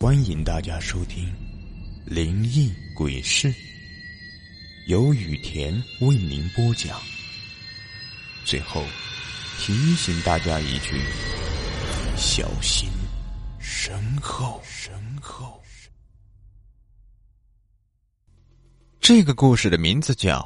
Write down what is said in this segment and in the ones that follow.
欢迎大家收听《灵异鬼事》，由雨田为您播讲。最后提醒大家一句：小心身后。身后。这个故事的名字叫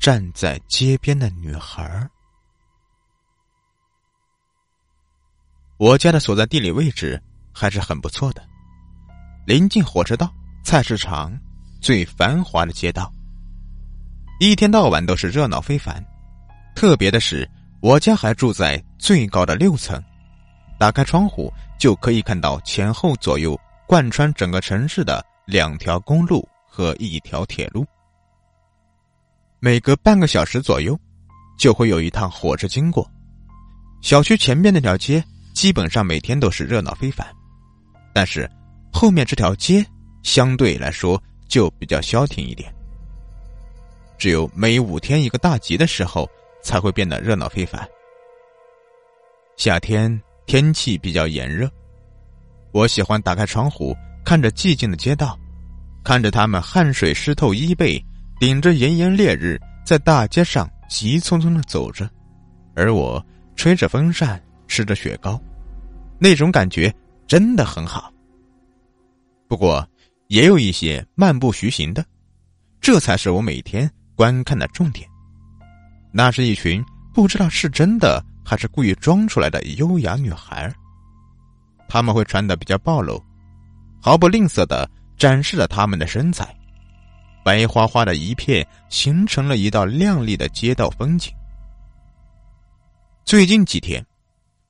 《站在街边的女孩》。我家的所在地理位置。还是很不错的，临近火车道、菜市场，最繁华的街道。一天到晚都是热闹非凡。特别的是，我家还住在最高的六层，打开窗户就可以看到前后左右贯穿整个城市的两条公路和一条铁路。每隔半个小时左右，就会有一趟火车经过。小区前面那条街基本上每天都是热闹非凡。但是，后面这条街相对来说就比较消停一点。只有每五天一个大集的时候，才会变得热闹非凡。夏天天气比较炎热，我喜欢打开窗户，看着寂静的街道，看着他们汗水湿透衣背，顶着炎炎烈日，在大街上急匆匆的走着，而我吹着风扇，吃着雪糕，那种感觉。真的很好，不过也有一些漫不徐行的，这才是我每天观看的重点。那是一群不知道是真的还是故意装出来的优雅女孩他们会穿的比较暴露，毫不吝啬的展示了他们的身材，白花花的一片，形成了一道亮丽的街道风景。最近几天，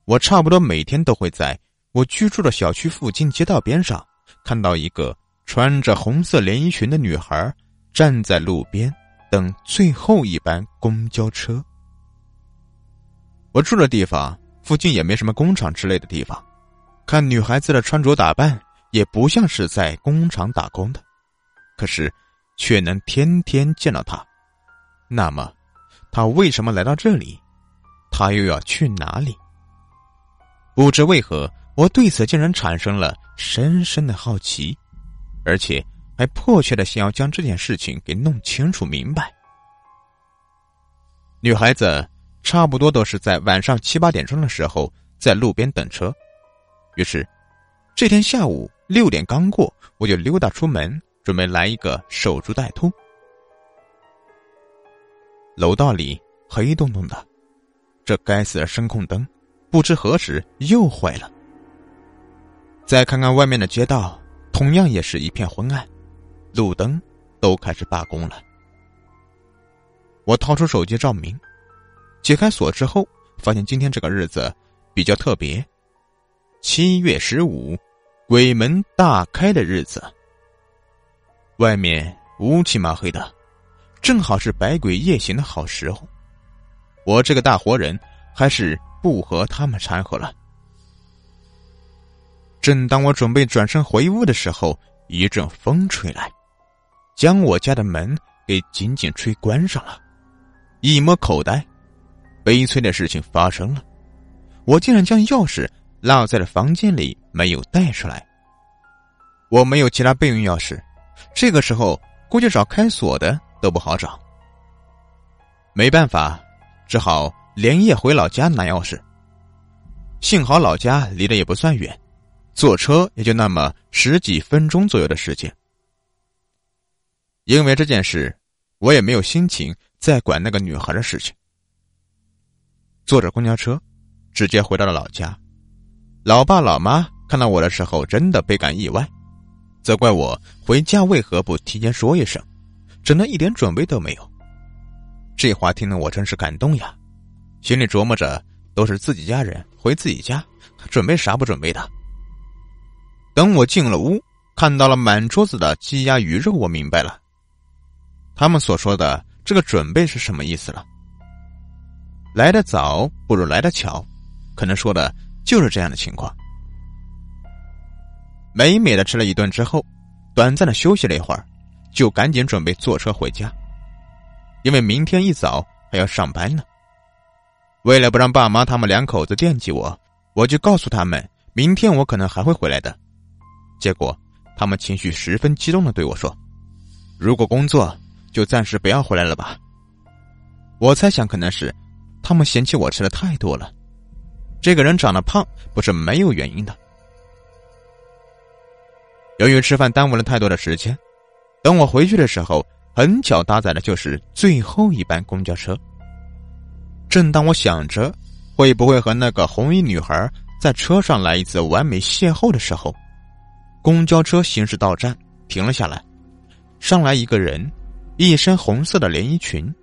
我差不多每天都会在。我居住的小区附近街道边上，看到一个穿着红色连衣裙的女孩站在路边等最后一班公交车。我住的地方附近也没什么工厂之类的地方，看女孩子的穿着打扮也不像是在工厂打工的，可是却能天天见到她。那么，她为什么来到这里？她又要去哪里？不知为何。我对此竟然产生了深深的好奇，而且还迫切的想要将这件事情给弄清楚明白。女孩子差不多都是在晚上七八点钟的时候在路边等车，于是这天下午六点刚过，我就溜达出门，准备来一个守株待兔。楼道里黑洞洞的，这该死的声控灯不知何时又坏了。再看看外面的街道，同样也是一片昏暗，路灯都开始罢工了。我掏出手机照明，解开锁之后，发现今天这个日子比较特别，七月十五，鬼门大开的日子。外面乌漆麻黑的，正好是百鬼夜行的好时候。我这个大活人还是不和他们掺和了。正当我准备转身回屋的时候，一阵风吹来，将我家的门给紧紧吹关上了。一摸口袋，悲催的事情发生了，我竟然将钥匙落在了房间里，没有带出来。我没有其他备用钥匙，这个时候估计找开锁的都不好找。没办法，只好连夜回老家拿钥匙。幸好老家离得也不算远。坐车也就那么十几分钟左右的时间，因为这件事，我也没有心情再管那个女孩的事情。坐着公交车，直接回到了老家。老爸老妈看到我的时候，真的倍感意外，责怪我回家为何不提前说一声，整的一点准备都没有。这话听得我真是感动呀，心里琢磨着，都是自己家人，回自己家，准备啥不准备的。等我进了屋，看到了满桌子的鸡鸭鱼肉，我明白了，他们所说的这个准备是什么意思了。来的早不如来的巧，可能说的就是这样的情况。美美的吃了一顿之后，短暂的休息了一会儿，就赶紧准备坐车回家，因为明天一早还要上班呢。为了不让爸妈他们两口子惦记我，我就告诉他们，明天我可能还会回来的。结果他们情绪十分激动的对我说：“如果工作，就暂时不要回来了吧。”我猜想可能是他们嫌弃我吃的太多了。这个人长得胖不是没有原因的。由于吃饭耽误了太多的时间，等我回去的时候，很巧搭载的就是最后一班公交车。正当我想着会不会和那个红衣女孩在车上来一次完美邂逅的时候，公交车行驶到站停了下来，上来一个人，一身红色的连衣裙，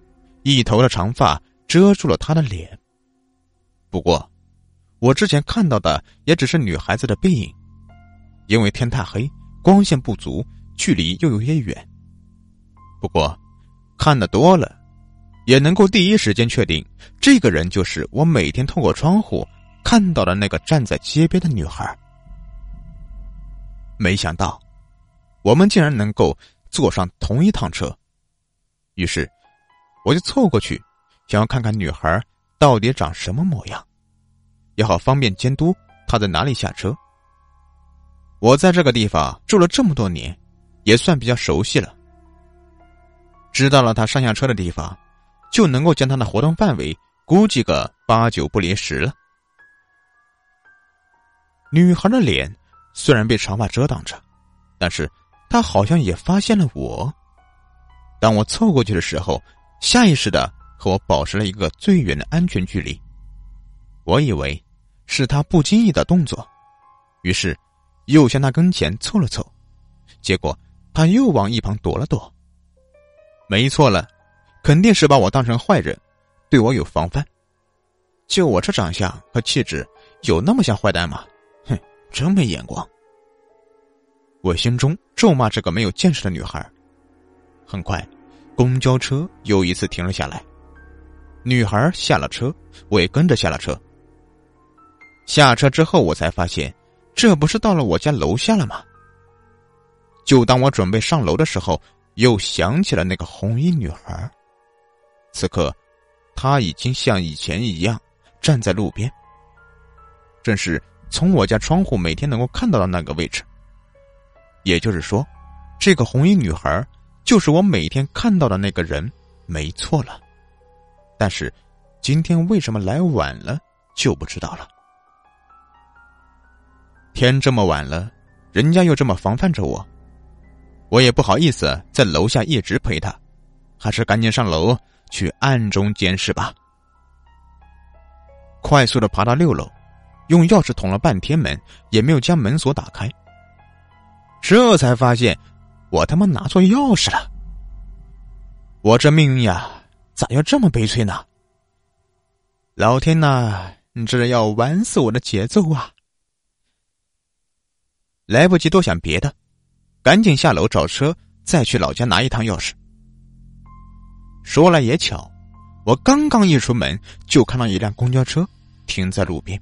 一头的长发遮住了她的脸。不过，我之前看到的也只是女孩子的背影，因为天太黑。光线不足，距离又有些远。不过，看的多了，也能够第一时间确定，这个人就是我每天透过窗户看到的那个站在街边的女孩。没想到，我们竟然能够坐上同一趟车。于是，我就凑过去，想要看看女孩到底长什么模样，也好方便监督她在哪里下车。我在这个地方住了这么多年，也算比较熟悉了。知道了他上下车的地方，就能够将他的活动范围估计个八九不离十了。女孩的脸虽然被长发遮挡着，但是他好像也发现了我。当我凑过去的时候，下意识的和我保持了一个最远的安全距离。我以为是他不经意的动作，于是。又向他跟前凑了凑，结果他又往一旁躲了躲。没错了，肯定是把我当成坏人，对我有防范。就我这长相和气质，有那么像坏蛋吗？真没眼光！我心中咒骂这个没有见识的女孩。很快，公交车又一次停了下来，女孩下了车，我也跟着下了车。下车之后，我才发现。这不是到了我家楼下了吗？就当我准备上楼的时候，又想起了那个红衣女孩。此刻，她已经像以前一样站在路边，正是从我家窗户每天能够看到的那个位置。也就是说，这个红衣女孩就是我每天看到的那个人，没错了。但是，今天为什么来晚了，就不知道了。天这么晚了，人家又这么防范着我，我也不好意思在楼下一直陪他，还是赶紧上楼去暗中监视吧。快速的爬到六楼，用钥匙捅了半天门，也没有将门锁打开。这才发现，我他妈拿错钥匙了。我这命运呀，咋要这么悲催呢？老天呐，你这是要玩死我的节奏啊！来不及多想别的，赶紧下楼找车，再去老家拿一趟钥匙。说来也巧，我刚刚一出门，就看到一辆公交车停在路边，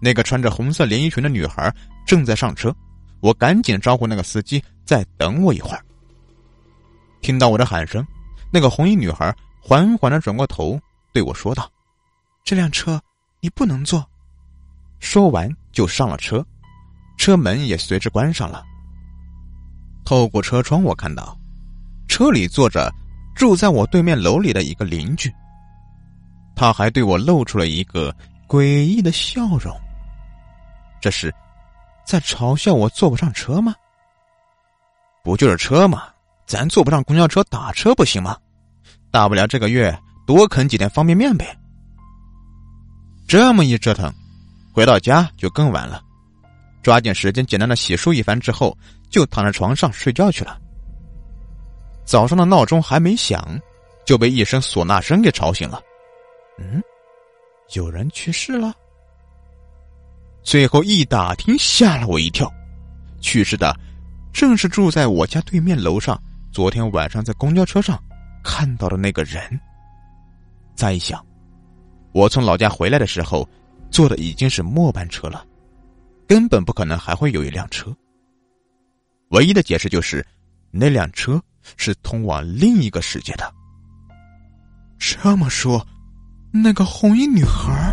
那个穿着红色连衣裙的女孩正在上车。我赶紧招呼那个司机再等我一会儿。听到我的喊声，那个红衣女孩缓缓的转过头对我说道：“这辆车你不能坐。”说完就上了车。车门也随之关上了。透过车窗，我看到车里坐着住在我对面楼里的一个邻居。他还对我露出了一个诡异的笑容。这是在嘲笑我坐不上车吗？不就是车吗？咱坐不上公交车，打车不行吗？大不了这个月多啃几天方便面呗。这么一折腾，回到家就更晚了。抓紧时间，简单的洗漱一番之后，就躺在床上睡觉去了。早上的闹钟还没响，就被一声唢呐声给吵醒了。嗯，有人去世了。最后一打听，吓了我一跳，去世的正是住在我家对面楼上，昨天晚上在公交车上看到的那个人。再一想，我从老家回来的时候，坐的已经是末班车了。根本不可能还会有一辆车。唯一的解释就是，那辆车是通往另一个世界的。这么说，那个红衣女孩。